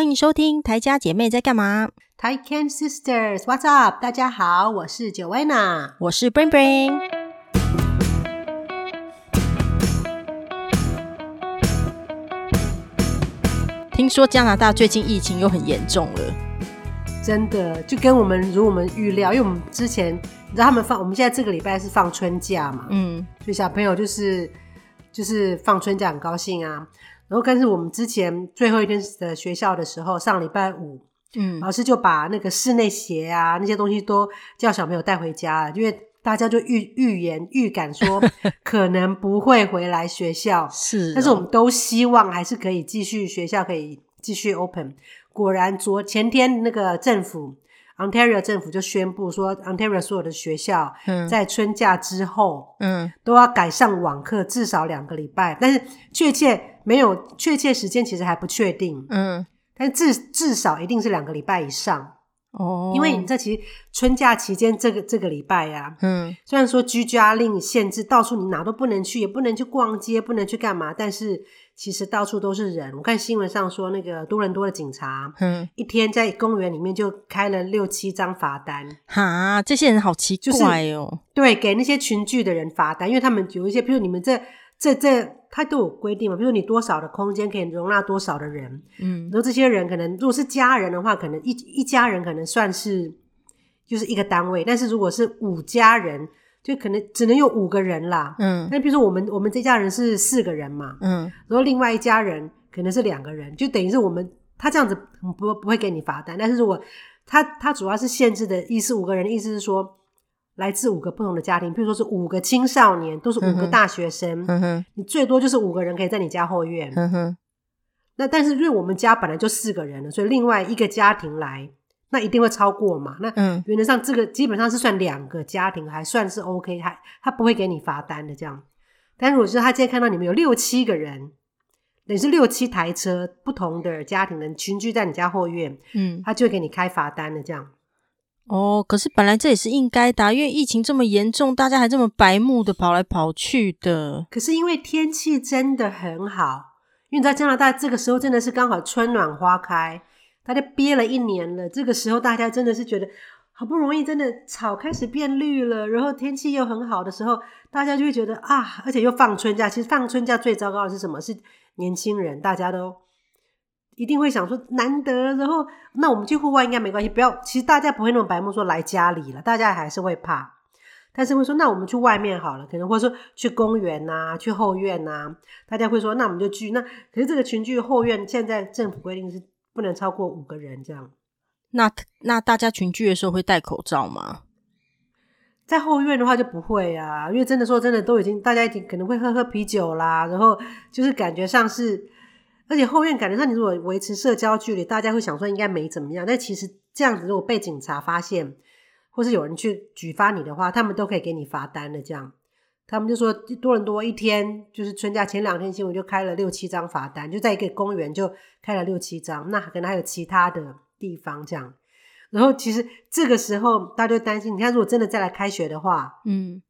欢迎收听台家姐妹在干嘛？Tai Can Sisters，What's up？大家好，我是 Joanna，我是 Brain Brain。听说加拿大最近疫情又很严重了，真的就跟我们如我们预料，因为我们之前你知道他们放，我们现在这个礼拜是放春假嘛，嗯，所以小朋友就是就是放春假很高兴啊。然后，但是我们之前最后一天的学校的时候，上礼拜五，嗯，老师就把那个室内鞋啊那些东西都叫小朋友带回家了，因为大家就预预言预感说 可能不会回来学校，是、哦，但是我们都希望还是可以继续学校可以继续 open。果然，昨前天那个政府。Ontario 政府就宣布说，Ontario 所有的学校在春假之后，嗯，都要改上网课，至少两个礼拜。但是确切没有确切时间，其实还不确定。嗯，但至至少一定是两个礼拜以上。哦，因为你这其实春假期间这个这个礼拜呀，嗯，虽然说居家令限制，到处你哪都不能去，也不能去逛街，不能去干嘛，但是。其实到处都是人，我看新闻上说，那个多伦多的警察，嗯，一天在公园里面就开了六七张罚单。哈，这些人好奇怪哦。就是、对，给那些群聚的人罚单，因为他们有一些，比如你们这这这，他都有规定嘛，比如你多少的空间可以容纳多少的人，嗯，然后这些人可能如果是家人的话，可能一一家人可能算是就是一个单位，但是如果是五家人。就可能只能有五个人啦，嗯，那比如说我们我们这家人是四个人嘛，嗯，然后另外一家人可能是两个人，就等于是我们他这样子不不会给你罚单，但是如果他他主要是限制的意思，五个人的意思是说来自五个不同的家庭，比如说是五个青少年，都是五个大学生，嗯哼，你最多就是五个人可以在你家后院，嗯哼，那但是因为我们家本来就四个人了，所以另外一个家庭来。那一定会超过嘛？那原则上这个基本上是算两个家庭，还算是 OK，还他不会给你罚单的这样。但如果是他今天看到你们有六七个人，等于是六七台车不同的家庭人群聚在你家后院，嗯，他就会给你开罚单的这样。哦，可是本来这也是应该的，因为疫情这么严重，大家还这么白目的跑来跑去的。可是因为天气真的很好，因为在加拿大这个时候真的是刚好春暖花开。大家憋了一年了，这个时候大家真的是觉得好不容易，真的草开始变绿了，然后天气又很好的时候，大家就会觉得啊，而且又放春假。其实放春假最糟糕的是什么？是年轻人，大家都一定会想说难得，然后那我们去户外应该没关系，不要。其实大家不会那么白目说来家里了，大家还是会怕，但是会说那我们去外面好了，可能或者说去公园呐、啊，去后院呐、啊，大家会说那我们就聚。那可是这个群聚后院现在政府规定是。不能超过五个人这样。那那大家群聚的时候会戴口罩吗？在后院的话就不会啊，因为真的说真的，都已经大家已经可能会喝喝啤酒啦，然后就是感觉上是，而且后院感觉上你如果维持社交距离，大家会想说应该没怎么样。但其实这样子如果被警察发现，或是有人去举发你的话，他们都可以给你罚单的这样。他们就说多伦多一天就是春假前两天新闻就开了六七张罚单，就在一个公园就开了六七张，那可能还有其他的地方这样。然后其实这个时候大家就担心，你看如果真的再来开学的话，嗯，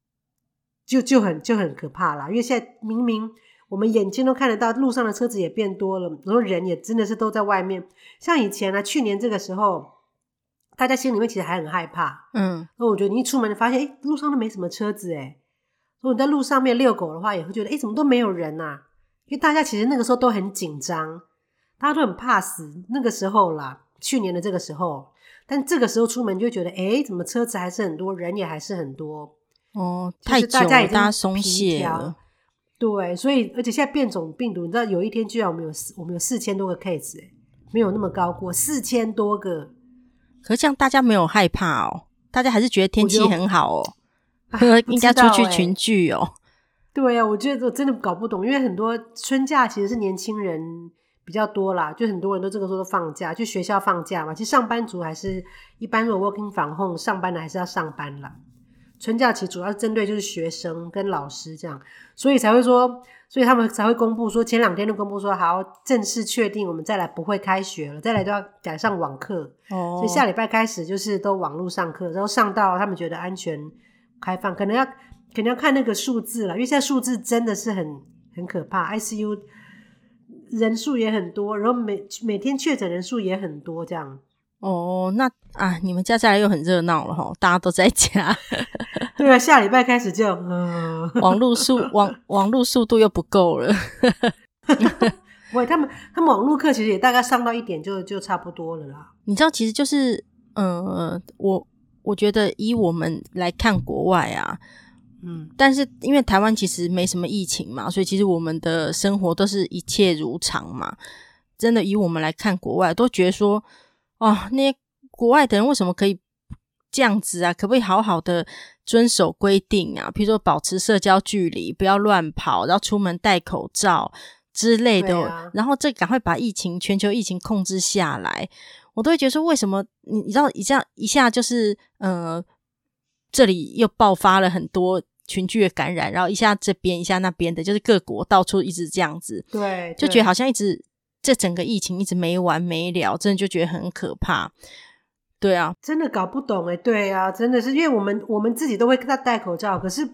就就很就很可怕啦。因为现在明明我们眼睛都看得到，路上的车子也变多了，然后人也真的是都在外面。像以前呢、啊，去年这个时候，大家心里面其实还很害怕，嗯。那我觉得你一出门就发现，哎，路上都没什么车子，哎。如果你在路上面遛狗的话，也会觉得，诶，怎么都没有人啊？因为大家其实那个时候都很紧张，大家都很怕死。那个时候啦，去年的这个时候，但这个时候出门就会觉得，诶，怎么车子还是很多，人也还是很多。哦，太久了，大家松懈了。对，所以而且现在变种病毒，你知道，有一天居然我们有四，我们有四千多个 case，诶，没有那么高过，四千多个。可是这样大家没有害怕哦，大家还是觉得天气很好哦。应该出去群聚哦、喔。对呀、啊，我觉得我真的搞不懂，因为很多春假其实是年轻人比较多啦，就很多人都这个时候都放假，就学校放假嘛。其实上班族还是一般，如果 working from home 上班的还是要上班啦。春假期主要针对就是学生跟老师这样，所以才会说，所以他们才会公布说，前两天就公布说，好，正式确定我们再来不会开学了，再来都要改上网课。哦，所以下礼拜开始就是都网络上课，然后上到他们觉得安全。开放可能要，可能要看那个数字了，因为现在数字真的是很很可怕。ICU 人数也很多，然后每每天确诊人数也很多，这样。哦，那啊，你们家家又很热闹了哈，大家都在家。对啊，下礼拜开始就，嗯，网络速网网络速度又不够了。喂，他们他们网络课其实也大概上到一点就就差不多了啦。你知道，其实就是，呃，我我觉得以我们来看国外啊，嗯，但是因为台湾其实没什么疫情嘛，所以其实我们的生活都是一切如常嘛。真的，以我们来看国外，都觉得说。哦，那些国外的人为什么可以这样子啊？可不可以好好的遵守规定啊？比如说保持社交距离，不要乱跑，然后出门戴口罩之类的。啊、然后这赶快把疫情全球疫情控制下来，我都会觉得说，为什么你你知道一下一下就是呃，这里又爆发了很多群聚的感染，然后一下这边一下那边的，就是各国到处一直这样子，对，对就觉得好像一直。这整个疫情一直没完没了，真的就觉得很可怕。对啊，真的搞不懂哎。对啊，真的是因为我们我们自己都会跟他戴口罩，可是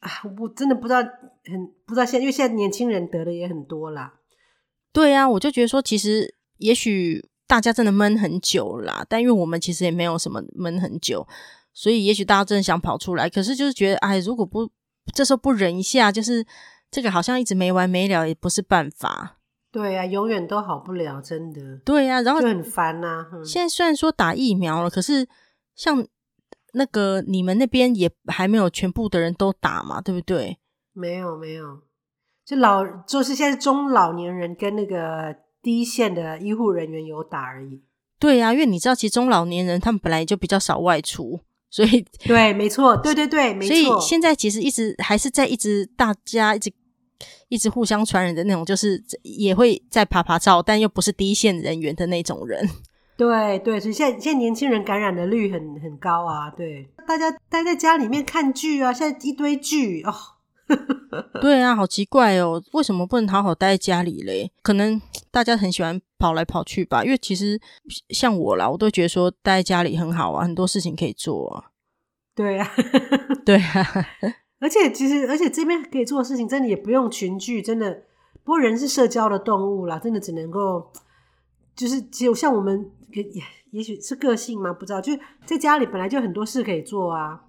啊，我真的不知道，很不知道现在，因为现在年轻人得的也很多啦。对啊，我就觉得说，其实也许大家真的闷很久啦，但因为我们其实也没有什么闷很久，所以也许大家真的想跑出来，可是就是觉得，哎，如果不这时候不忍一下，就是这个好像一直没完没了，也不是办法。对呀、啊，永远都好不了，真的。对呀、啊，然后就很烦呐、啊。嗯、现在虽然说打疫苗了，可是像那个你们那边也还没有全部的人都打嘛，对不对？没有，没有，就老就是现在中老年人跟那个第一线的医护人员有打而已。对呀、啊，因为你知道，其实中老年人他们本来就比较少外出，所以对，没错，对对对，没错。所以现在其实一直还是在一直大家一直。一直互相传染的那种，就是也会在爬爬照，但又不是第一线人员的那种人。对对，所以现在现在年轻人感染的率很很高啊。对，大家待在家里面看剧啊，现在一堆剧哦。对啊，好奇怪哦，为什么不能好好待在家里嘞？可能大家很喜欢跑来跑去吧。因为其实像我啦，我都觉得说待在家里很好啊，很多事情可以做啊。对啊，对啊。而且其实，而且这边可以做的事情，真的也不用群聚，真的。不过人是社交的动物啦，真的只能够，就是只有像我们，也也许是个性嘛，不知道。就在家里本来就很多事可以做啊。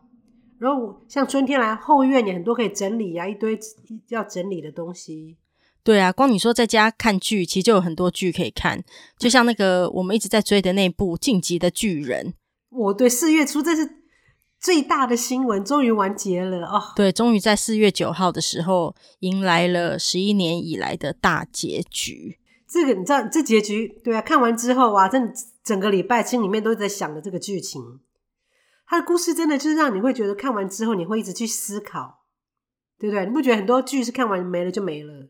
然后像春天来后院也很多可以整理啊，一堆要整理的东西。对啊，光你说在家看剧，其实就有很多剧可以看。就像那个我们一直在追的那部《进击的巨人》。我对四月初这是。最大的新闻终于完结了哦！对，终于在四月九号的时候迎来了十一年以来的大结局。这个你知道，这结局对啊，看完之后啊，真的整个礼拜心里面都在想着这个剧情。他的故事真的就是让你会觉得看完之后你会一直去思考，对不对？你不觉得很多剧是看完没了就没了，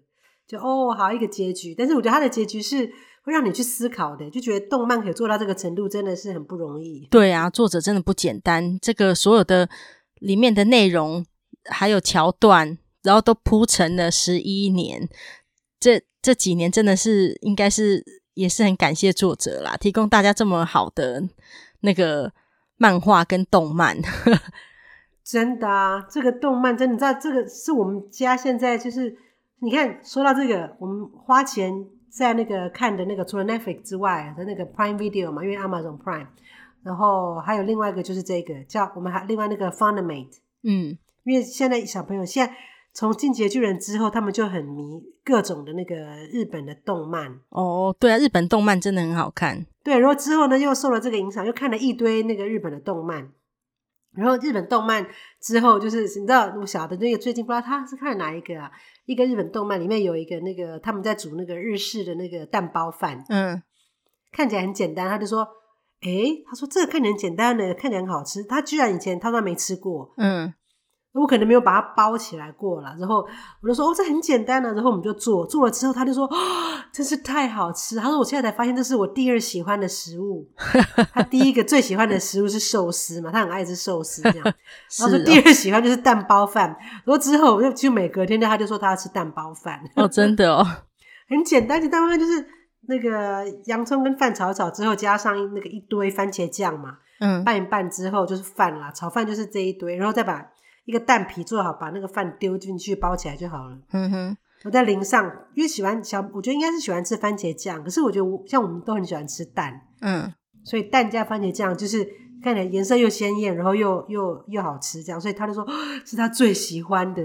就哦好一个结局？但是我觉得它的结局是。会让你去思考的，就觉得动漫可以做到这个程度，真的是很不容易。对啊，作者真的不简单。这个所有的里面的内容还有桥段，然后都铺成了十一年，这这几年真的是应该是也是很感谢作者啦，提供大家这么好的那个漫画跟动漫。真的啊，这个动漫真的，你知道这个是我们家现在就是你看，说到这个，我们花钱。在那个看的那个除了 Netflix 之外的那个 Prime Video 嘛，因为 Amazon Prime，然后还有另外一个就是这个叫我们还另外那个 Funimate，嗯，因为现在小朋友现在从进击巨人之后，他们就很迷各种的那个日本的动漫。哦，对啊，日本动漫真的很好看。对，然后之后呢又受了这个影响，又看了一堆那个日本的动漫。然后日本动漫之后就是你知道我晓得那个最近不知道他是看哪一个啊？一个日本动漫里面有一个那个他们在煮那个日式的那个蛋包饭，嗯，看起来很简单。他就说：“诶，他说这个看起来很简单的，看起来很好吃。他居然以前他说没吃过，嗯。”我可能没有把它包起来过了，然后我就说哦，这很简单啊，然后我们就做做了之后，他就说哦，真是太好吃。他说我现在才发现这是我第二喜欢的食物。他第一个最喜欢的食物是寿司嘛，他很爱吃寿司这样。然后说第二喜欢就是蛋包饭。然后之后我就就每隔天他就说他要吃蛋包饭。哦，真的哦，很简单，就蛋包饭就是那个洋葱跟饭炒炒之后，加上那个一堆番茄酱嘛，嗯，拌一拌之后就是饭啦，炒饭就是这一堆，然后再把。一个蛋皮做好，把那个饭丢进去包起来就好了。嗯哼，我在淋上，因为喜欢小，我觉得应该是喜欢吃番茄酱。可是我觉得我像我们都很喜欢吃蛋，嗯，所以蛋加番茄酱就是看起来颜色又鲜艳，然后又又又好吃，这样，所以他就说是他最喜欢的。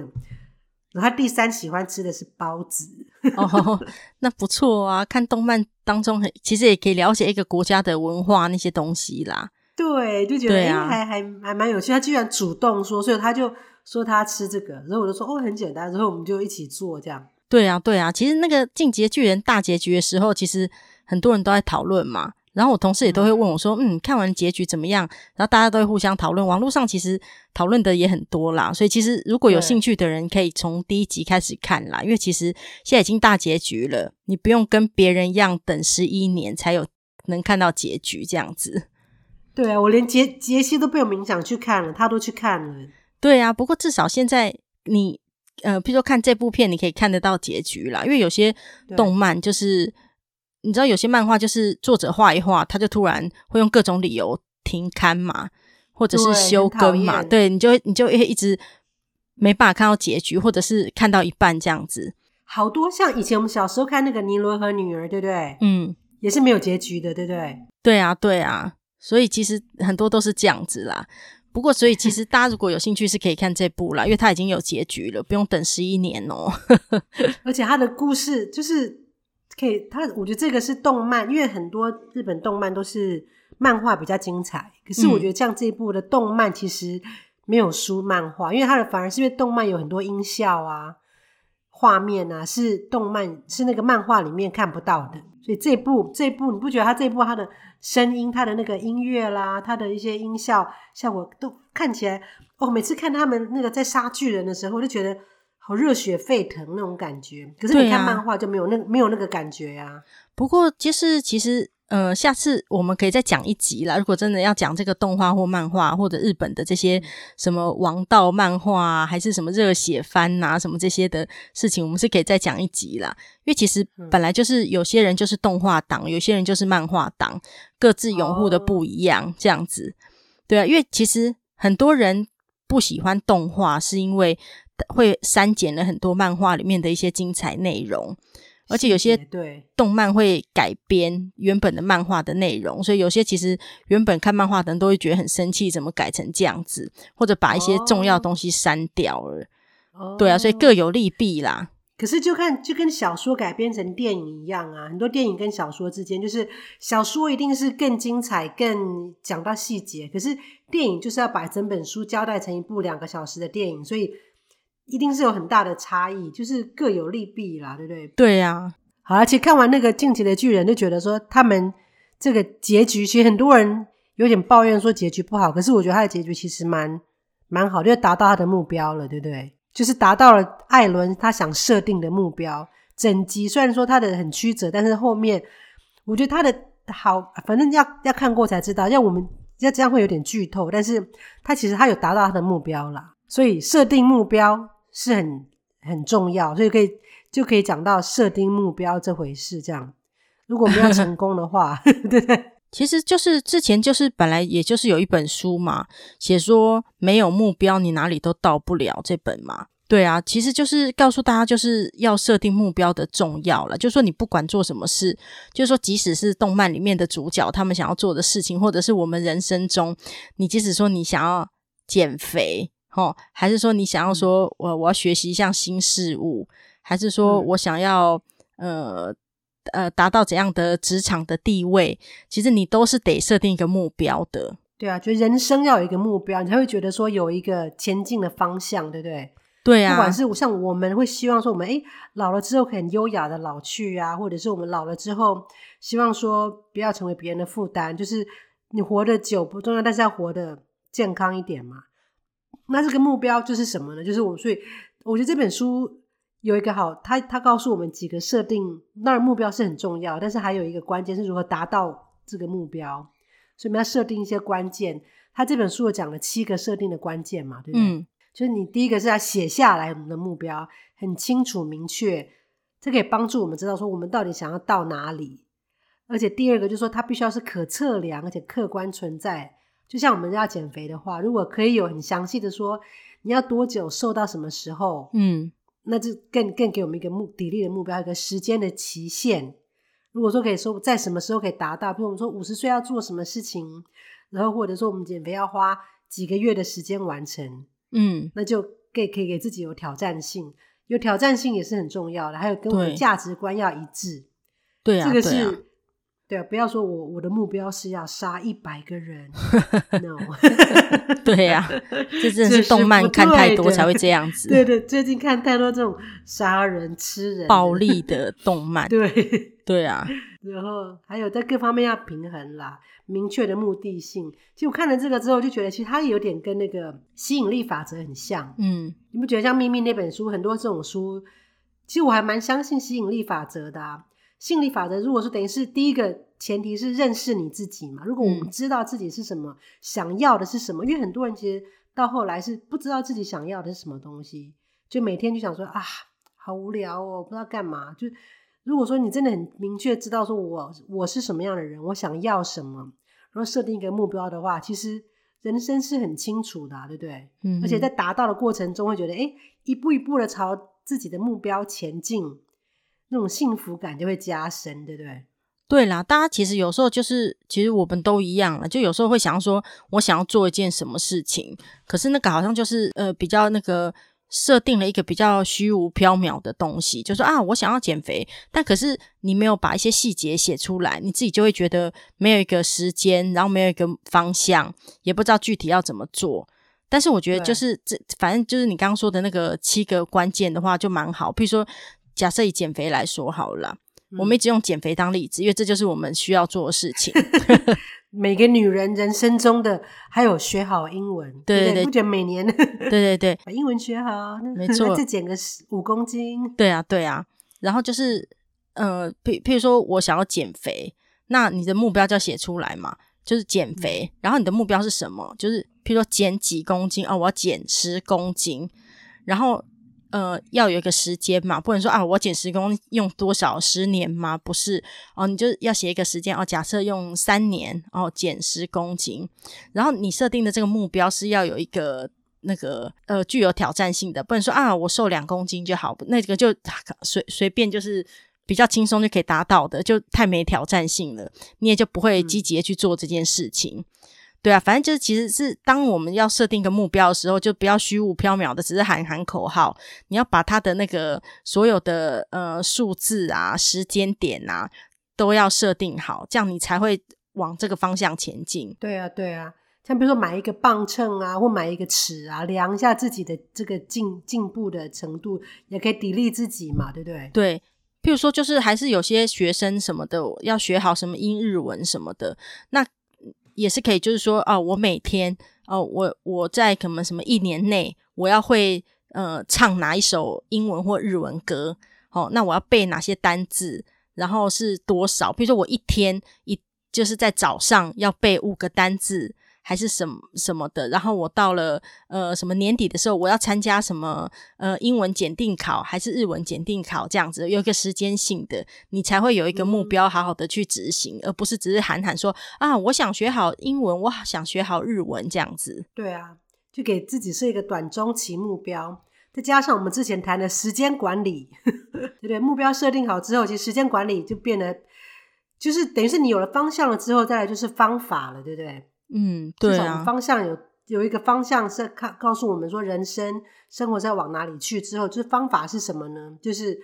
然后他第三喜欢吃的是包子，哦，那不错啊。看动漫当中很，其实也可以了解一个国家的文化那些东西啦。对，就觉得、啊、还还还蛮有趣。他居然主动说，所以他就。说他吃这个，然后我就说哦，很简单，然后我们就一起做这样。对啊，对啊，其实那个《进击的巨人》大结局的时候，其实很多人都在讨论嘛。然后我同事也都会问我说：“嗯，看完结局怎么样？”然后大家都会互相讨论，网络上其实讨论的也很多啦。所以其实如果有兴趣的人，可以从第一集开始看啦。因为其实现在已经大结局了，你不用跟别人一样等十一年才有能看到结局这样子。对啊，我连杰杰西都被我冥想去看了，他都去看了。对啊，不过至少现在你呃，譬如说看这部片，你可以看得到结局啦。因为有些动漫就是你知道，有些漫画就是作者画一画，他就突然会用各种理由停刊嘛，或者是休更嘛。对，你就你就会一直没办法看到结局，或者是看到一半这样子。好多像以前我们小时候看那个《尼罗河女儿》，对不对？嗯，也是没有结局的，对不对？对啊，对啊。所以其实很多都是这样子啦。不过，所以其实大家如果有兴趣，是可以看这部啦，因为它已经有结局了，不用等十一年哦。而且它的故事就是可以，它我觉得这个是动漫，因为很多日本动漫都是漫画比较精彩。可是我觉得像这一部的动漫其实没有输漫画，因为它的反而是因为动漫有很多音效啊、画面啊，是动漫是那个漫画里面看不到的。所以这部这部你不觉得它这一部它的声音、它的那个音乐啦、它的一些音效效果都看起来哦，每次看他们那个在杀巨人的时候，我就觉得好热血沸腾那种感觉。可是你看漫画就没有那个、没有那个感觉呀、啊。不过就是其实。呃，下次我们可以再讲一集啦。如果真的要讲这个动画或漫画，或者日本的这些什么王道漫画啊，还是什么热血番啊，什么这些的事情，我们是可以再讲一集啦。因为其实本来就是有些人就是动画党，有些人就是漫画党，各自拥护的不一样，这样子。对啊，因为其实很多人不喜欢动画，是因为会删减了很多漫画里面的一些精彩内容。而且有些对动漫会改编原本的漫画的内容，所以有些其实原本看漫画的人都会觉得很生气，怎么改成这样子，或者把一些重要的东西删掉了。哦，对啊，所以各有利弊啦。可是就看就跟小说改编成电影一样啊，很多电影跟小说之间，就是小说一定是更精彩、更讲到细节，可是电影就是要把整本书交代成一部两个小时的电影，所以。一定是有很大的差异，就是各有利弊啦，对不对？对呀、啊。好，而且看完那个《进击的巨人》，就觉得说他们这个结局，其实很多人有点抱怨说结局不好，可是我觉得他的结局其实蛮蛮好，就达到他的目标了，对不对？就是达到了艾伦他想设定的目标。整集虽然说他的很曲折，但是后面我觉得他的好，反正要要看过才知道。要我们要这样会有点剧透，但是他其实他有达到他的目标啦，所以设定目标。是很很重要，所以可以就可以讲到设定目标这回事。这样，如果没有成 功的话，对不对？其实就是之前就是本来也就是有一本书嘛，写说没有目标你哪里都到不了这本嘛。对啊，其实就是告诉大家就是要设定目标的重要了。就是说你不管做什么事，就是说即使是动漫里面的主角他们想要做的事情，或者是我们人生中，你即使说你想要减肥。哦，还是说你想要说我我要学习一项新事物，还是说我想要、嗯、呃呃达到怎样的职场的地位？其实你都是得设定一个目标的。对啊，就人生要有一个目标，你才会觉得说有一个前进的方向，对不对？对啊，不管是像我们会希望说我们诶老了之后可以很优雅的老去啊，或者是我们老了之后希望说不要成为别人的负担，就是你活得久不重要，但是要活得健康一点嘛。那这个目标就是什么呢？就是我们，所以我觉得这本书有一个好，他他告诉我们几个设定，那目标是很重要，但是还有一个关键是如何达到这个目标，所以我们要设定一些关键。他这本书有讲了七个设定的关键嘛，对不对？嗯，就是你第一个是要写下来我们的目标，很清楚明确，这可以帮助我们知道说我们到底想要到哪里。而且第二个就是说，它必须要是可测量而且客观存在。就像我们要减肥的话，如果可以有很详细的说，你要多久瘦到什么时候，嗯，那就更更给我们一个目砥砺的目标，一个时间的期限。如果说可以说在什么时候可以达到，比如我们说五十岁要做什么事情，然后或者说我们减肥要花几个月的时间完成，嗯，那就可以可以给自己有挑战性，有挑战性也是很重要的。还有跟我们价值观要一致，对啊，这个是。对啊不要说我我的目标是要杀一百个人，no。对呀、啊，这真的是动漫看太多才会这样子。对对，最近看太多这种杀人、吃人、暴力的动漫。对对啊，然后还有在各方面要平衡啦，明确的目的性。其实我看了这个之后，就觉得其实它有点跟那个吸引力法则很像。嗯，你不觉得像《秘密》那本书，很多这种书，其实我还蛮相信吸引力法则的啊。吸引力法则，如果说等于是第一个前提是认识你自己嘛。如果我们知道自己是什么，嗯、想要的是什么，因为很多人其实到后来是不知道自己想要的是什么东西，就每天就想说啊，好无聊哦，不知道干嘛。就如果说你真的很明确知道说我我是什么样的人，我想要什么，然后设定一个目标的话，其实人生是很清楚的、啊，对不对？嗯。而且在达到的过程中，会觉得哎，一步一步的朝自己的目标前进。那种幸福感就会加深，对不对？对啦，大家其实有时候就是，其实我们都一样了，就有时候会想说，我想要做一件什么事情，可是那个好像就是呃比较那个设定了一个比较虚无缥缈的东西，就说啊，我想要减肥，但可是你没有把一些细节写出来，你自己就会觉得没有一个时间，然后没有一个方向，也不知道具体要怎么做。但是我觉得就是这，反正就是你刚刚说的那个七个关键的话，就蛮好，譬如说。假设以减肥来说好了，嗯，我们一直用减肥当例子，因为这就是我们需要做的事情。每个女人人生中的还有学好英文，对对对，不觉得每年对对对把英文学好，没错，再减个十五公斤，对啊对啊。然后就是呃，譬譬如说我想要减肥，那你的目标就要写出来嘛，就是减肥，嗯。然后你的目标是什么？就是譬如说减几公斤哦，我要减十公斤，然后。呃，要有一个时间嘛，不能说啊，我减十公斤用多少十年吗？不是哦，你就要写一个时间哦。假设用三年哦，减十公斤，然后你设定的这个目标是要有一个那个呃具有挑战性的，不能说啊，我瘦两公斤就好，那个就随随便就是比较轻松就可以达到的，就太没挑战性了，你也就不会积极的去做这件事情。嗯对啊，反正就是，其实是当我们要设定一个目标的时候，就不要虚无缥缈的，只是喊喊口号。你要把它的那个所有的呃数字啊、时间点啊，都要设定好，这样你才会往这个方向前进。对啊，对啊，像比如说买一个磅秤啊，或买一个尺啊，量一下自己的这个进进步的程度，也可以砥砺自己嘛，对不对？对，譬如说，就是还是有些学生什么的要学好什么英日文什么的，那。也是可以，就是说，哦，我每天，哦，我我在可能什么一年内，我要会呃唱哪一首英文或日文歌，哦，那我要背哪些单字，然后是多少？比如说我一天一就是在早上要背五个单字。还是什么什么的，然后我到了呃什么年底的时候，我要参加什么呃英文检定考，还是日文检定考这样子，有一个时间性的，你才会有一个目标，好好的去执行，嗯，而不是只是喊喊说啊，我想学好英文，我想学好日文这样子。对啊，就给自己设一个短中期目标，再加上我们之前谈的时间管理，对不对？目标设定好之后，其实时间管理就变得就是等于是你有了方向了之后，再来就是方法了，对不对？嗯，对啊，方向有有一个方向是看告诉我们说，人生生活在往哪里去之后，就是方法是什么呢？就是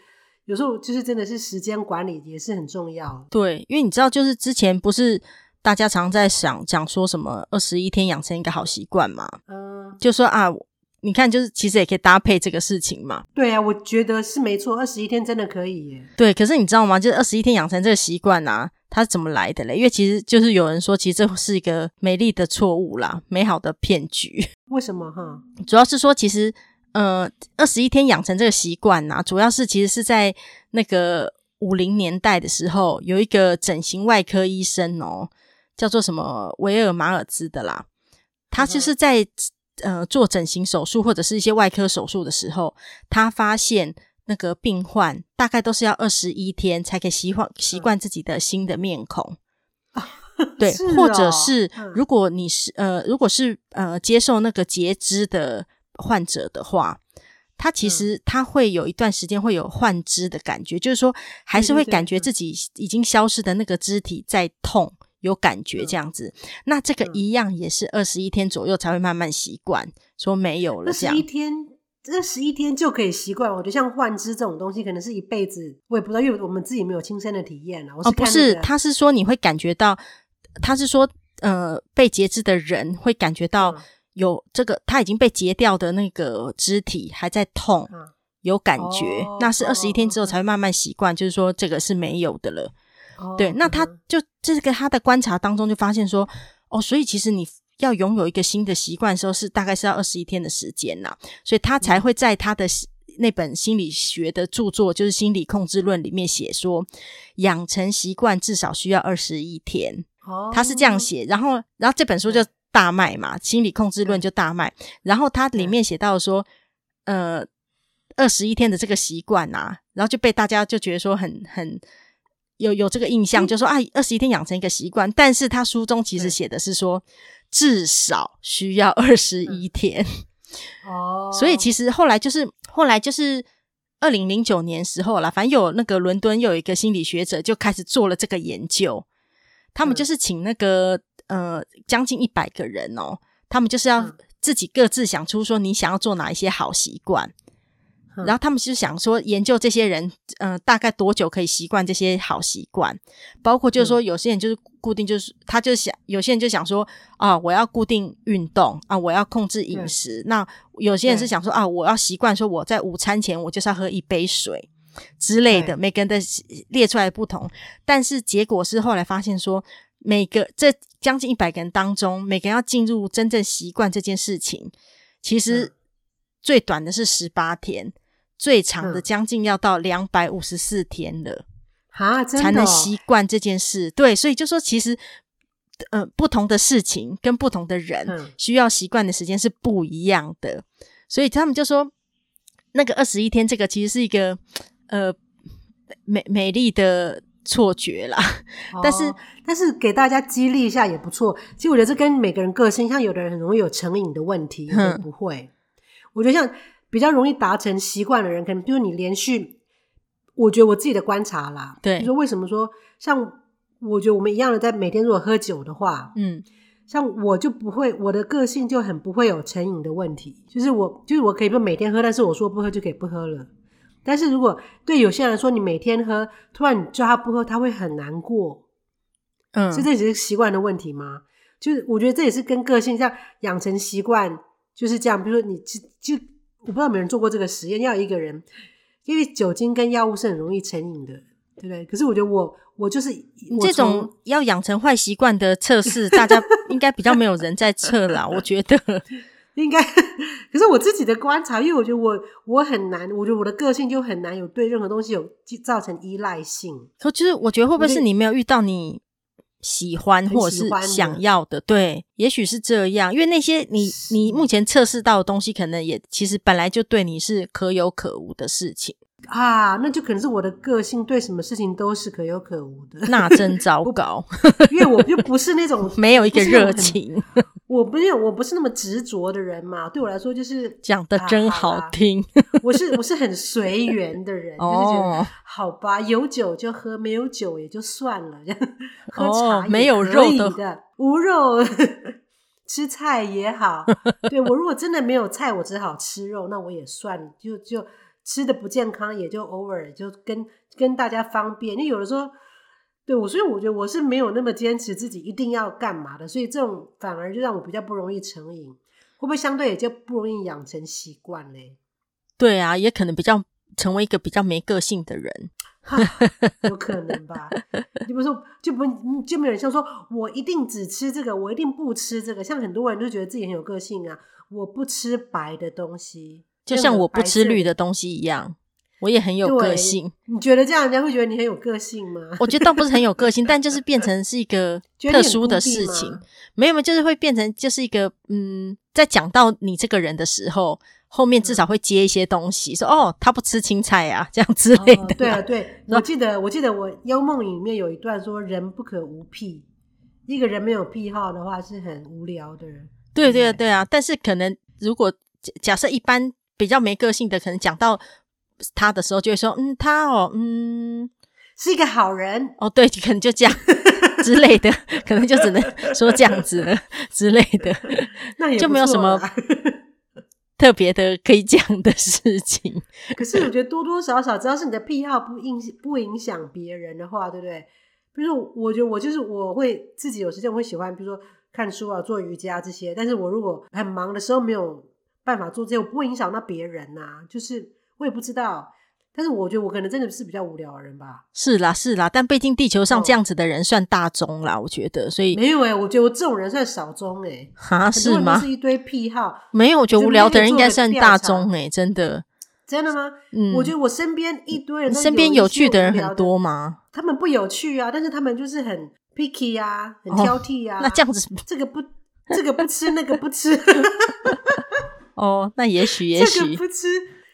有时候就是真的是时间管理也是很重要。对，因为你知道，就是之前不是大家常在想讲说什么二十一天养成一个好习惯嘛？嗯，就说啊，你看，就是其实也可以搭配这个事情嘛。对啊，我觉得是没错，二十一天真的可以耶。对，可是你知道吗？就是二十一天养成这个习惯啊。它是怎么来的嘞？因为其实就是有人说，其实这是一个美丽的错误啦，美好的骗局。为什么哈？主要是说，其实呃，二十一天养成这个习惯呐，主要是其实是在那个五零年代的时候，有一个整形外科医生哦，叫做什么维尔马尔兹的啦，他就是在呃做整形手术或者是一些外科手术的时候，他发现。那个病患大概都是要二十一天才可以习惯习惯自己的新的面孔，嗯、对、哦，或者是如果你是呃，如果是呃接受那个截肢的患者的话，他其实他会有一段时间会有幻肢的感觉，就是说还是会感觉自己已经消失的那个肢体在痛，有感觉这样子。那这个一样也是二十一天左右才会慢慢习惯，说没有了这样。二十一天，这十一天就可以习惯。我觉得像幻肢这种东西，可能是一辈子，我也不知道，因为我们自己没有亲身的体验啊。哦，不是，他是说你会感觉到，他是说呃，被截肢的人会感觉到。有这个，他已经被截掉的那个肢体还在痛，嗯、有感觉，哦、那是二十一天之后才会慢慢习惯，哦、就是说这个是没有的了。哦、对，那他就这个他的观察当中就发现说，哦，所以其实你要拥有一个新的习惯的时候，是大概是要二十一天的时间呐，所以他才会在他的那本心理学的著作，就是《心理控制论》里面写说，养成习惯至少需要二十一天。哦，他是这样写，然后，然后这本书就。大卖嘛，心理控制论就大卖。然后他里面写到说，呃，二十一天的这个习惯啊，然后就被大家就觉得说很很有有这个印象，就说啊，二十一天养成一个习惯。但是他书中其实写的是说，至少需要二十一天。哦，所以其实后来就是后来就是二零零九年时候啦，反正有那个伦敦又有一个心理学者就开始做了这个研究，他们就是请那个。呃，将近一百个人哦，他们就是要自己各自想出说你想要做哪一些好习惯，嗯、然后他们就想说研究这些人，呃，大概多久可以习惯这些好习惯，包括就是说有些人就是固定，就是他就想，有些人就想说啊，我要固定运动啊，我要控制饮食。嗯、那有些人是想说啊，我要习惯说我在午餐前我就是要喝一杯水之类的，每个人的列出来的不同，但是结果是后来发现说。每个这将近一百个人当中，每个人要进入真正习惯这件事情，其实最短的是十八天，嗯、最长的将近要到两百五十四天了，啊，真的哦、才能习惯这件事。对，所以就说其实，呃，不同的事情跟不同的人需要习惯的时间是不一样的，嗯、所以他们就说，那个二十一天这个其实是一个呃美美丽的。错觉啦，但是、哦、但是给大家激励一下也不错。其实我觉得这跟每个人个性，像有的人很容易有成瘾的问题，有的人不会。我觉得像比较容易达成习惯的人，可能比如你连续，我觉得我自己的观察啦，对，就说为什么说像我觉得我们一样的，在每天如果喝酒的话，嗯，像我就不会，我的个性就很不会有成瘾的问题，就是我就是我可以不每天喝，但是我说不喝就可以不喝了。但是如果对有些人来说，你每天喝，突然你叫他不喝，他会很难过。嗯，所以这只是习惯的问题吗？就是我觉得这也是跟个性像养成习惯就是这样。比如说你就就我不知道有没有人做过这个实验，要一个人，因为酒精跟药物是很容易成瘾的，对不对？可是我觉得我我就是我这种要养成坏习惯的测试，大家应该比较没有人在测啦，我觉得。应该，可是我自己的观察，因为我觉得我我很难，我觉得我的个性就很难有对任何东西有造成依赖性。可就是我觉得会不会是你没有遇到你喜欢或者是想要的？对，也许是这样，因为那些你你目前测试到的东西，可能也其实本来就对你是可有可无的事情。啊，那就可能是我的个性，对什么事情都是可有可无的。那真糟糕，因为我就不是那种 没有一个热情，我不是我不是那么执着的人嘛。对我来说，就是讲的真好听。啊、我是我是很随缘的人，就是觉得好吧，有酒就喝，没有酒也就算了，这 样喝茶没有肉的，无肉吃菜也好。对，我如果真的没有菜，我只好吃肉，那我也算就就。吃的不健康，也就偶尔就跟跟大家方便。因为有的时候，对我，所以我觉得我是没有那么坚持自己一定要干嘛的，所以这种反而就让我比较不容易成瘾，会不会相对也就不容易养成习惯嘞？对啊，也可能比较成为一个比较没个性的人，有可能吧？就比如说，就不就没有人像说我一定只吃这个，我一定不吃这个。像很多人都觉得自己很有个性啊，我不吃白的东西。就像我不吃绿的东西一样，我也很有个性。你觉得这样人家会觉得你很有个性吗？我觉得倒不是很有个性，但就是变成是一个 特殊的事情。没有没有，就是会变成就是一个嗯，在讲到你这个人的时候，后面至少会接一些东西，说哦，他不吃青菜啊，这样之类的。哦、对啊，对，我记得我记得我《幽梦》里面有一段说，人不可无癖，一个人没有癖好的话是很无聊的人。对对对啊，但是可能如果假设一般。比较没个性的，可能讲到他的时候，就会说：“嗯，他哦，嗯，是一个好人。”哦，对，可能就这样 之类的，可能就只能说这样子了 之类的，那也就没有什么特别的可以讲的事情。可是我觉得多多少少，只要是你的癖好不影不影响别人的话，对不对？比如说，我觉得我就是我会自己有时间我会喜欢，比如说看书啊、做瑜伽这些。但是我如果很忙的时候没有办法做这些，我不会影响到别人呐、啊。就是我也不知道，但是我觉得我可能真的是比较无聊的人吧。是啦，是啦，但毕竟地球上这样子的人算大众啦，哦、我觉得。所以没有诶、欸、我觉得我这种人算少众诶、欸、哈，是吗？是一堆癖好，没有，我觉得无聊的人应该算大众诶、欸、真的。真的吗？嗯，我觉得我身边一堆人，身边有趣的人很多吗？他们不有趣啊，但是他们就是很 picky 啊，很挑剔啊。哦、那这样子，这个不，这个不吃，那个不吃。哦，那也许也许这个不吃，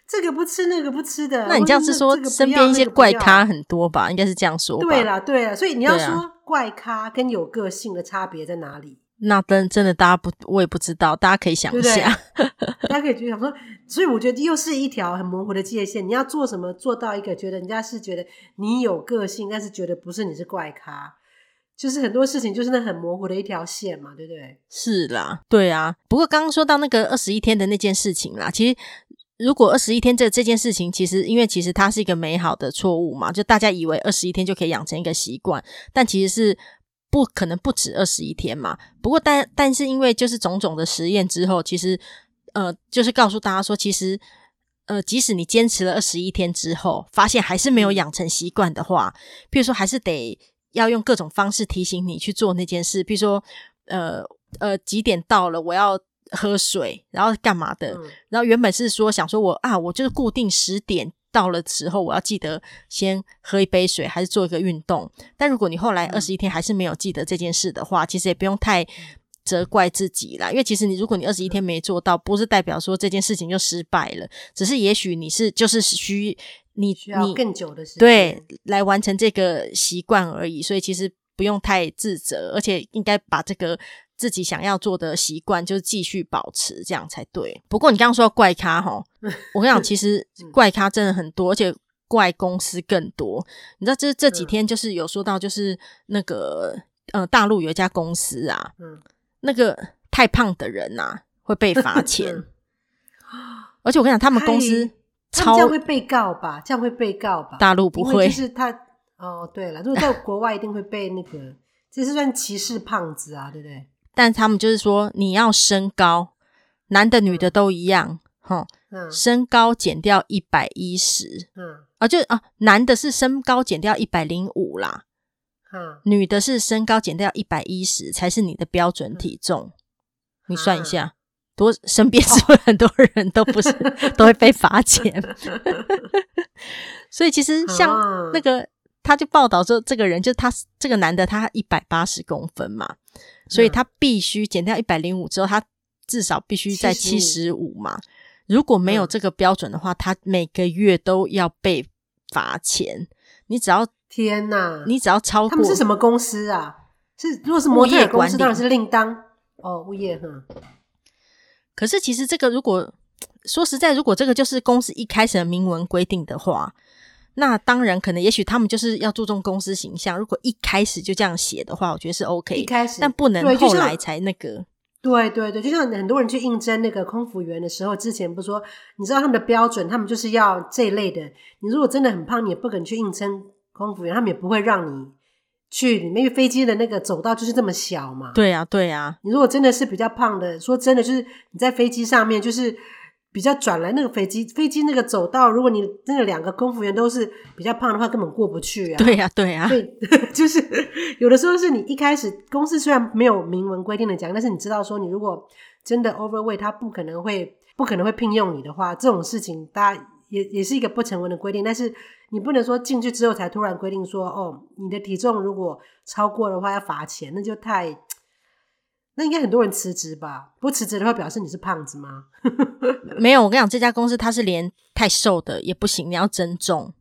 这个不吃，那个不吃的。那你这样是说，身边一些怪咖很多吧？应该是这样说吧。对啦，对啦，所以你要说怪咖跟有个性的差别在哪里？那真真的，大家不，我也不知道，大家可以想一下，对对大家可以去想说，所以我觉得又是一条很模糊的界限。你要做什么，做到一个觉得人家是觉得你有个性，但是觉得不是你是怪咖，就是很多事情就是那很模糊的一条线嘛，对不对？是啦，对啊。不过刚刚说到那个二十一天的那件事情啦，其实如果二十一天这这件事情，其实因为其实它是一个美好的错误嘛，就大家以为二十一天就可以养成一个习惯，但其实是。不可能不止二十一天嘛？不过但但是因为就是种种的实验之后，其实呃，就是告诉大家说，其实呃，即使你坚持了二十一天之后，发现还是没有养成习惯的话，譬如说还是得要用各种方式提醒你去做那件事，譬如说呃呃几点到了，我要喝水，然后干嘛的？嗯、然后原本是说想说我啊，我就是固定十点。到了时候，我要记得先喝一杯水，还是做一个运动。但如果你后来二十一天还是没有记得这件事的话，其实也不用太责怪自己啦。因为其实你，如果你二十一天没做到，不是代表说这件事情就失败了，只是也许你是就是需你需要更久的时间对来完成这个习惯而已。所以其实不用太自责，而且应该把这个。自己想要做的习惯，就是继续保持这样才对。不过你刚刚说怪咖哈，我跟你讲，其实 怪咖真的很多，而且怪公司更多。你知道，这这几天就是有说到，就是那个呃，大陆有一家公司啊，那个太胖的人呐会被罚 钱。而且我跟你讲，他们公司超这样会被告吧？这样会被告吧？大陆不会，就是他哦，对了，如果在国外一定会被那个，这是算歧视胖子啊，对不对？但他们就是说，你要身高，男的女的都一样，哈、嗯，身高减掉一百一十，嗯，啊，就啊，男的是身高减掉一百零五啦，嗯，女的是身高减掉一百一十才是你的标准体重，嗯、你算一下，多身边是不是很多人都不是、哦、都会被罚钱？所以其实 像那个，他就报道说，这个人就他这个男的，他一百八十公分嘛。所以他必须减掉一百零五之后，他至少必须在七十五嘛。如果没有这个标准的话，他每个月都要被罚钱。你只要天哪，你只要超过，他们是什么公司啊？是如果是模特儿公司，当然是另当哦，物业哈。可是其实这个，如果说实在，如果这个就是公司一开始的明文规定的话。那当然，可能也许他们就是要注重公司形象。如果一开始就这样写的话，我觉得是 OK。一开始，但不能后来才那个。对对对，就像很多人去应征那个空服员的时候，之前不是说，你知道他们的标准，他们就是要这一类的。你如果真的很胖，你也不可能去应征空服员，他们也不会让你去。因为飞机的那个走道就是这么小嘛。对呀，对呀。你如果真的是比较胖的，说真的，就是你在飞机上面就是。比较转来那个飞机，飞机那个走道，如果你那个两个空服员都是比较胖的话，根本过不去啊。对呀、啊，对呀、啊。对，就是有的时候是你一开始公司虽然没有明文规定的讲，但是你知道说你如果真的 overweight，他不可能会不可能会聘用你的话，这种事情大家也也是一个不成文的规定。但是你不能说进去之后才突然规定说，哦，你的体重如果超过的话要罚钱，那就太。那应该很多人辞职吧？不辞职的话，表示你是胖子吗？没有，我跟你讲，这家公司它是连太瘦的也不行，你要增重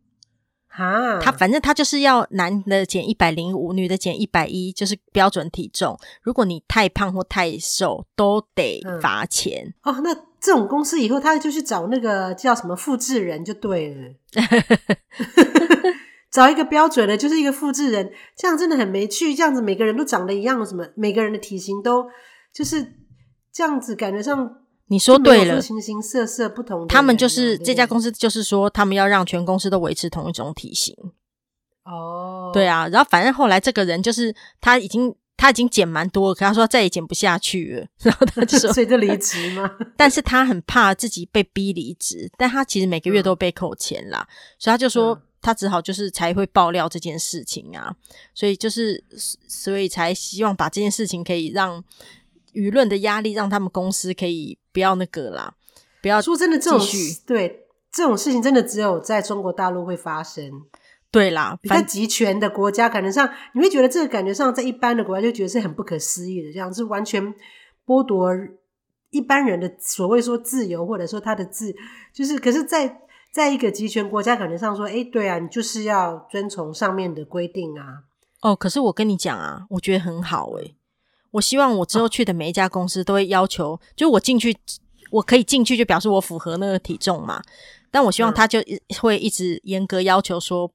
哈，他反正他就是要男的减一百零五，女的减一百一，就是标准体重。如果你太胖或太瘦，都得罚钱。嗯。哦，那这种公司以后他就去找那个叫什么复制人就对了，找一个标准的，就是一个复制人，这样真的很没趣。这样子每个人都长得一样，什么每个人的体型都就是这样子，感觉上你说对了，形形色色不同。他们就是这家公司，就是说他们要让全公司都维持同一种体型。哦，对啊，然后反正后来这个人就是他已经。他已经减蛮多了，可他说他再也减不下去了，然后他就说，所以就离职吗？但是他很怕自己被逼离职，但他其实每个月都被扣钱啦，嗯、所以他就说他只好就是才会爆料这件事情啊，所以就是所以才希望把这件事情可以让舆论的压力让他们公司可以不要那个啦，不要说真的这种对这种事情真的只有在中国大陆会发生。对啦，比较集权的国家，感觉上你会觉得这个感觉上，在一般的国家就觉得是很不可思议的，这样是完全剥夺一般人的所谓说自由，或者说他的自，就是可是在，在在一个集权国家，感觉上说，哎，对啊，你就是要遵从上面的规定啊。哦，可是我跟你讲啊，我觉得很好诶、欸，我希望我之后去的每一家公司都会要求，哦、就我进去，我可以进去，就表示我符合那个体重嘛。但我希望他就会一直严格要求说。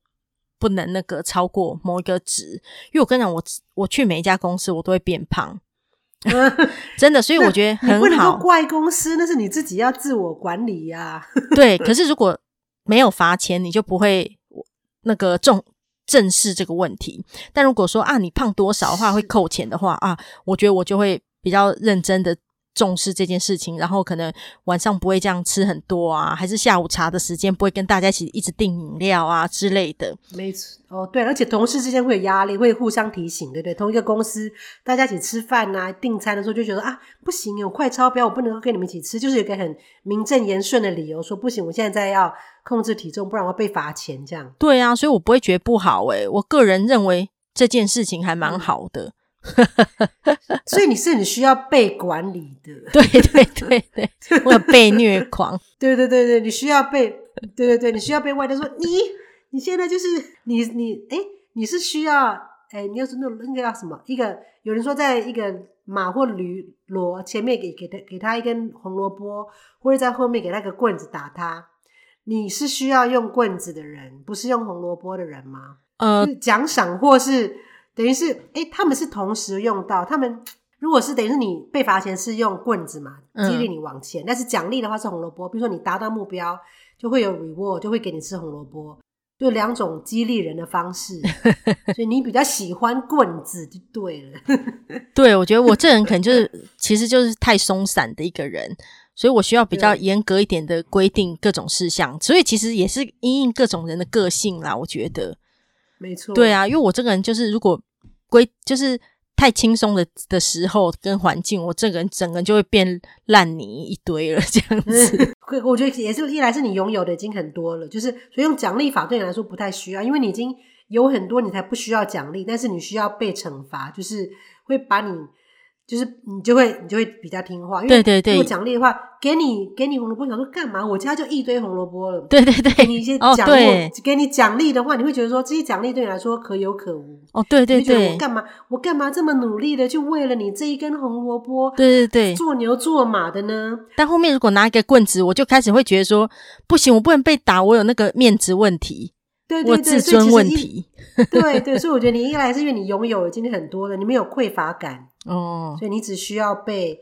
不能那个超过某一个值，因为我跟你讲，我我去每一家公司，我都会变胖，真的，所以我觉得很好。你不能怪公司，那是你自己要自我管理呀、啊。对，可是如果没有罚钱，你就不会那个重正视这个问题。但如果说啊，你胖多少的话会扣钱的话啊，我觉得我就会比较认真的。重视这件事情，然后可能晚上不会这样吃很多啊，还是下午茶的时间不会跟大家一起一直订饮料啊之类的。没错，哦对，而且同事之间会有压力，会互相提醒，对不对？同一个公司大家一起吃饭啊、订餐的时候就觉得啊，不行，有快超标，我不能够跟你们一起吃，就是有一个很名正言顺的理由，说不行，我现在在要控制体重，不然我要被罚钱这样。对啊，所以我不会觉得不好诶，我个人认为这件事情还蛮好的。嗯 所以你是很需要被管理的，对对对对，我有被虐狂，对对对对，你需要被，对对对，你需要被外头说你，你现在就是你你哎，你是需要哎，你要是那那个叫什么？一个有人说，在一个马或驴骡前面给给他给他一根红萝卜，或者在后面给他个棍子打他，你是需要用棍子的人，不是用红萝卜的人吗？呃，奖赏或是。等于是，哎，他们是同时用到。他们如果是等于是你被罚钱是用棍子嘛，激励你往前；嗯、但是奖励的话是红萝卜。比如说你达到目标，就会有 reward，就会给你吃红萝卜。就两种激励人的方式。所以你比较喜欢棍子就对了。对，我觉得我这人可能就是，其实就是太松散的一个人，所以我需要比较严格一点的规定各种事项。所以其实也是因应各种人的个性啦，我觉得。没错。对啊，因为我这个人就是如果。归就是太轻松的的时候跟环境，我这个人整个人就会变烂泥一堆了，这样子。我觉得也是一来是你拥有的已经很多了，就是所以用奖励法对你来说不太需要，因为你已经有很多，你才不需要奖励，但是你需要被惩罚，就是会把你。就是你就会你就会比较听话，因为如果奖励的话，给你给你红萝卜，想说干嘛？我家就一堆红萝卜了。对对对，给你一些奖励，哦、给你奖励的话，你会觉得说这些奖励对你来说可有可无。哦，对对对，我干嘛我干嘛这么努力的就为了你这一根红萝卜？对对对，做牛做马的呢？但后面如果拿一个棍子，我就开始会觉得说不行，我不能被打，我有那个面子问题。对对对，自尊问题。对对，所以我觉得你一来是因为你拥有已经很多了，你没有匮乏感 哦，所以你只需要被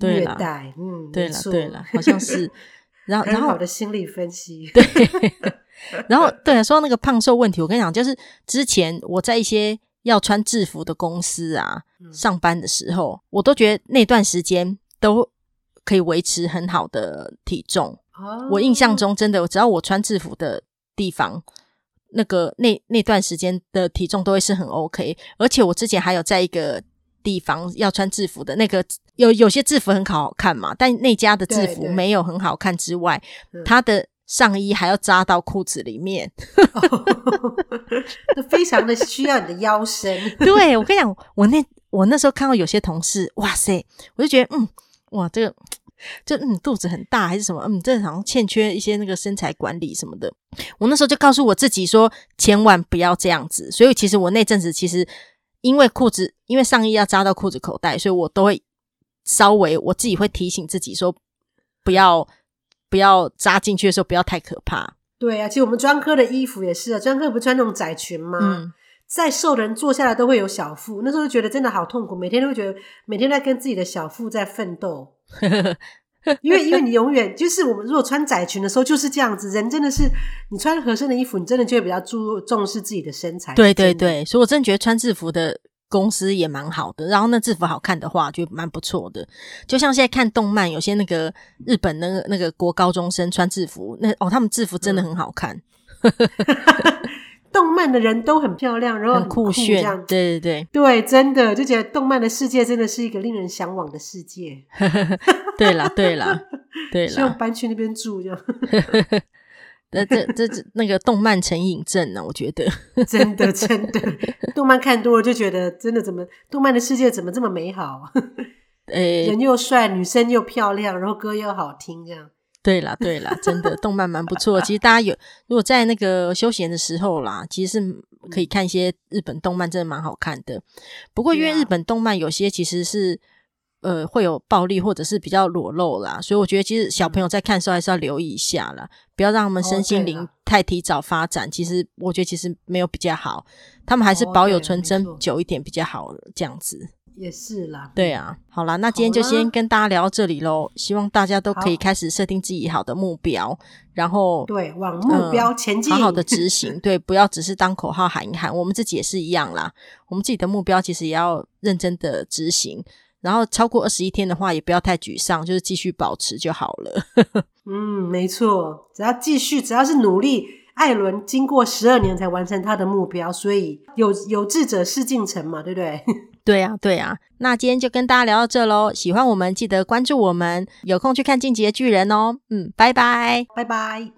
虐待。嗯，对了对了，好像是。然后然后好的心理分析。对。然后对，说到那个胖瘦问题，我跟你讲，就是之前我在一些要穿制服的公司啊上班的时候，我都觉得那段时间都可以维持很好的体重。我印象中真的，只要我穿制服的地方。那个那那段时间的体重都会是很 OK，而且我之前还有在一个地方要穿制服的那个有有些制服很好看嘛，但那家的制服没有很好看之外，他的上衣还要扎到裤子里面，都 非常的需要你的腰身。对，我跟你讲，我那我那时候看到有些同事，哇塞，我就觉得嗯，哇这个。就嗯，肚子很大还是什么？嗯，这好像欠缺一些那个身材管理什么的。我那时候就告诉我自己说，千万不要这样子。所以其实我那阵子其实因为裤子，因为上衣要扎到裤子口袋，所以我都会稍微我自己会提醒自己说，不要不要扎进去的时候不要太可怕。对啊，其实我们专科的衣服也是啊，专科不是穿那种窄裙吗？嗯，再瘦的人坐下来都会有小腹，那时候就觉得真的好痛苦，每天都会觉得每天在跟自己的小腹在奋斗。因为因为你永远就是我们如果穿窄裙的时候就是这样子，人真的是你穿合身的衣服，你真的就会比较注重视自己的身材。对对对，所以我真的觉得穿制服的公司也蛮好的，然后那制服好看的话就蛮不错的。就像现在看动漫，有些那个日本那个那个国高中生穿制服，那哦他们制服真的很好看。嗯 动漫的人都很漂亮，然后很酷炫，对对对，对，真的就觉得动漫的世界真的是一个令人向往的世界。对啦，对啦，对啦，希望搬去那边住这样。那这这这那个动漫成瘾症呢？我觉得真的 真的，动漫看多了就觉得真的怎么动漫的世界怎么这么美好？诶、欸，人又帅，女生又漂亮，然后歌又好听，这样。对啦，对啦，真的动漫蛮不错。其实大家有如果在那个休闲的时候啦，其实是可以看一些日本动漫，真的蛮好看的。不过因为日本动漫有些其实是呃会有暴力或者是比较裸露啦，所以我觉得其实小朋友在看的时候还是要留意一下啦，不要让他们身心灵太提早发展。其实我觉得其实没有比较好，他们还是保有纯真久一点比较好，这样子。也是啦，对啊，好啦，那今天就先跟大家聊到这里喽。希望大家都可以开始设定自己好的目标，然后对，往目标前进，呃、好好的执行。对，不要只是当口号喊一喊。我们自己也是一样啦，我们自己的目标其实也要认真的执行。然后超过二十一天的话，也不要太沮丧，就是继续保持就好了。嗯，没错，只要继续，只要是努力。艾伦经过十二年才完成他的目标，所以有有志者事竟成嘛，对不对？对啊，对啊。那今天就跟大家聊到这喽，喜欢我们记得关注我们，有空去看《进击的巨人》哦。嗯，拜拜，拜拜。